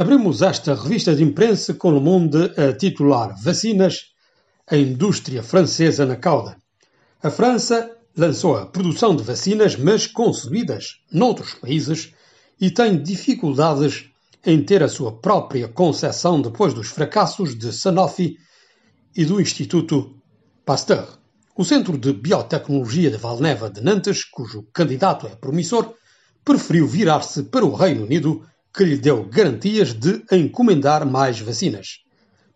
Abrimos esta revista de imprensa com o Monde a titular Vacinas, a indústria francesa na cauda. A França lançou a produção de vacinas, mas concebidas noutros países, e tem dificuldades em ter a sua própria concepção depois dos fracassos de Sanofi e do Instituto Pasteur. O Centro de Biotecnologia de Valneva de Nantes, cujo candidato é promissor, preferiu virar-se para o Reino Unido, que lhe deu garantias de encomendar mais vacinas.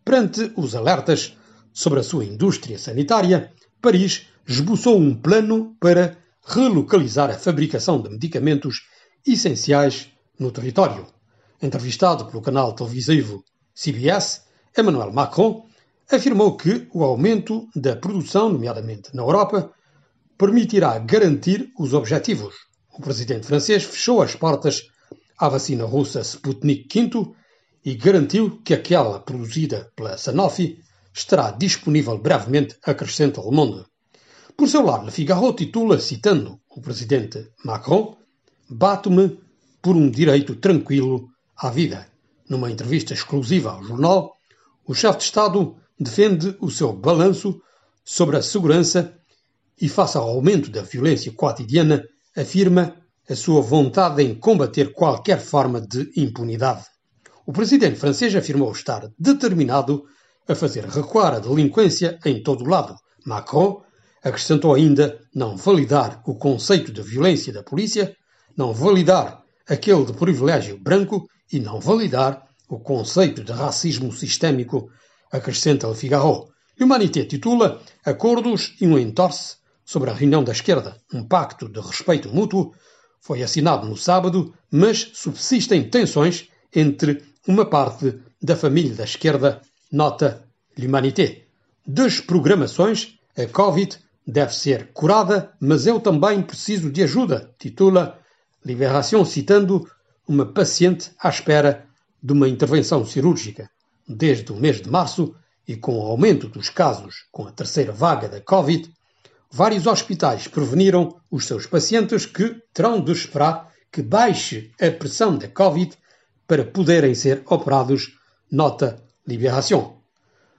Perante os alertas sobre a sua indústria sanitária, Paris esboçou um plano para relocalizar a fabricação de medicamentos essenciais no território. Entrevistado pelo canal televisivo CBS, Emmanuel Macron afirmou que o aumento da produção, nomeadamente na Europa, permitirá garantir os objetivos. O presidente francês fechou as portas à vacina russa Sputnik V e garantiu que aquela produzida pela Sanofi estará disponível brevemente, acrescenta Le Monde. Por seu lado, Le Figaro titula, citando o presidente Macron, Bato-me por um direito tranquilo à vida. Numa entrevista exclusiva ao jornal, o chefe de Estado defende o seu balanço sobre a segurança e, face ao aumento da violência cotidiana, afirma a sua vontade em combater qualquer forma de impunidade. O presidente francês afirmou estar determinado a fazer recuar a delinquência em todo o lado. Macron acrescentou ainda não validar o conceito de violência da polícia, não validar aquele de privilégio branco e não validar o conceito de racismo sistémico acrescenta Le Figaro. L'Humanité titula Acordos e um entorce sobre a reunião da esquerda. Um pacto de respeito mútuo foi assinado no sábado, mas subsistem tensões entre uma parte da família da esquerda, nota L'Humanité. Desprogramações, a Covid deve ser curada, mas eu também preciso de ajuda, titula Liberação, citando uma paciente à espera de uma intervenção cirúrgica. Desde o mês de março, e com o aumento dos casos com a terceira vaga da Covid, vários hospitais preveniram os seus pacientes que terão de esperar que baixe a pressão da Covid para poderem ser operados, nota Liberação.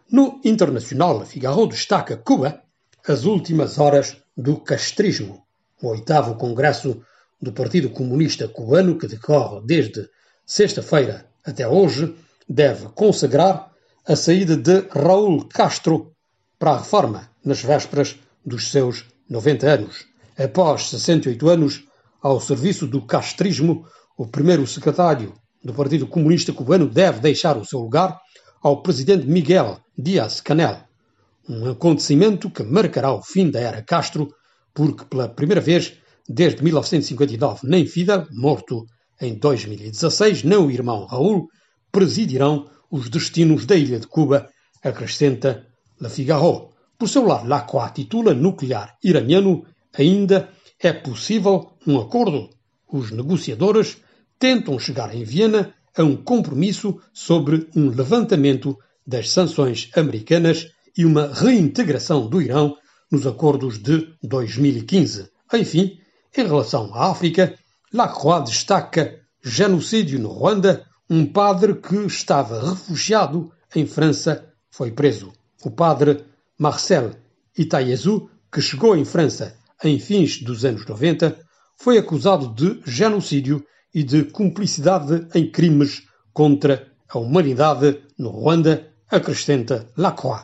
No Internacional, Figaro destaca Cuba, as últimas horas do castrismo, o oitavo congresso do Partido Comunista Cubano, que decorre desde sexta-feira até hoje, deve consagrar a saída de Raul Castro para a reforma nas vésperas dos seus 90 anos. Após 68 anos ao serviço do castrismo, o primeiro secretário do Partido Comunista Cubano deve deixar o seu lugar ao presidente Miguel Díaz-Canel. Um acontecimento que marcará o fim da era Castro, porque pela primeira vez desde 1959 nem Fidel, morto em 2016, nem o irmão Raul presidirão os destinos da ilha de Cuba, acrescenta Le Figaro. Por seu lado, Lacroix titula nuclear iraniano ainda é possível um acordo. Os negociadores tentam chegar em Viena a um compromisso sobre um levantamento das sanções americanas e uma reintegração do Irão nos acordos de 2015. Enfim, em relação à África, Lacroix destaca genocídio no Ruanda, um padre que estava refugiado em França foi preso. O padre Marcel Itayezu, que chegou em França em fins dos anos 90, foi acusado de genocídio e de cumplicidade em crimes contra a humanidade no Ruanda, acrescenta Lacroix.